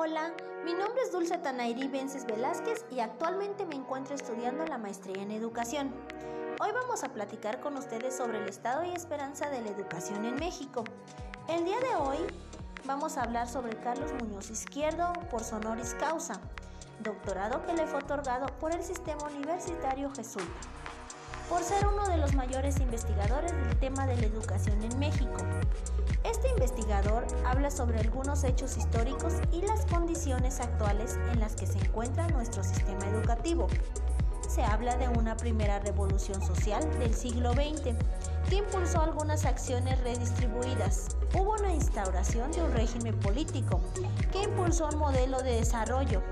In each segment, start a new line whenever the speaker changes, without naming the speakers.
Hola, mi nombre es Dulce Tanairi Vences Velázquez y actualmente me encuentro estudiando la maestría en educación. Hoy vamos a platicar con ustedes sobre el estado y esperanza de la educación en México. El día de hoy vamos a hablar sobre Carlos Muñoz Izquierdo por Sonoris Causa, doctorado que le fue otorgado por el Sistema Universitario Jesuita, por ser uno de los mayores investigadores del tema de la educación en México. Este investigador habla sobre algunos hechos históricos y las condiciones actuales en las que se encuentra nuestro sistema educativo. Se habla de una primera revolución social del siglo XX que impulsó algunas acciones redistribuidas. Hubo una instauración de un régimen político que impulsó un modelo de desarrollo.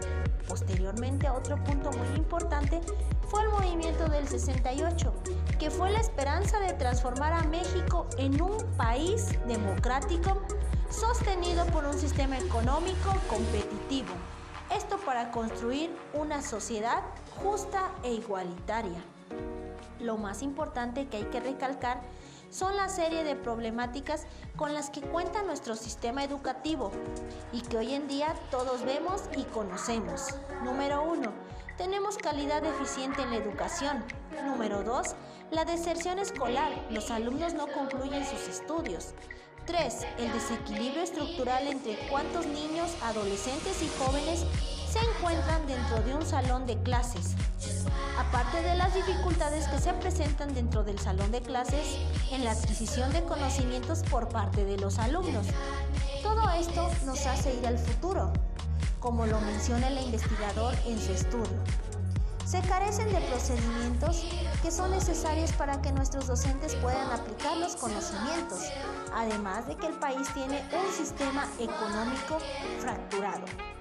Posteriormente, otro punto muy importante fue el movimiento del 68, que fue la esperanza de transformar a México en un país democrático sostenido por un sistema económico competitivo. Esto para construir una sociedad justa e igualitaria. Lo más importante que hay que recalcar son la serie de problemáticas con las que cuenta nuestro sistema educativo y que hoy en día todos vemos y conocemos. Número 1. Tenemos calidad deficiente en la educación. Número 2. La deserción escolar. Los alumnos no concluyen sus estudios. 3. El desequilibrio estructural entre cuántos niños, adolescentes y jóvenes se encuentran dentro de un salón de clases. Aparte de las dificultades que se presentan dentro del salón de clases en la adquisición de conocimientos por parte de los alumnos. Todo esto nos hace ir al futuro, como lo menciona el investigador en su estudio. Se carecen de procedimientos que son necesarios para que nuestros docentes puedan aplicar los conocimientos, además de que el país tiene un sistema económico fracturado.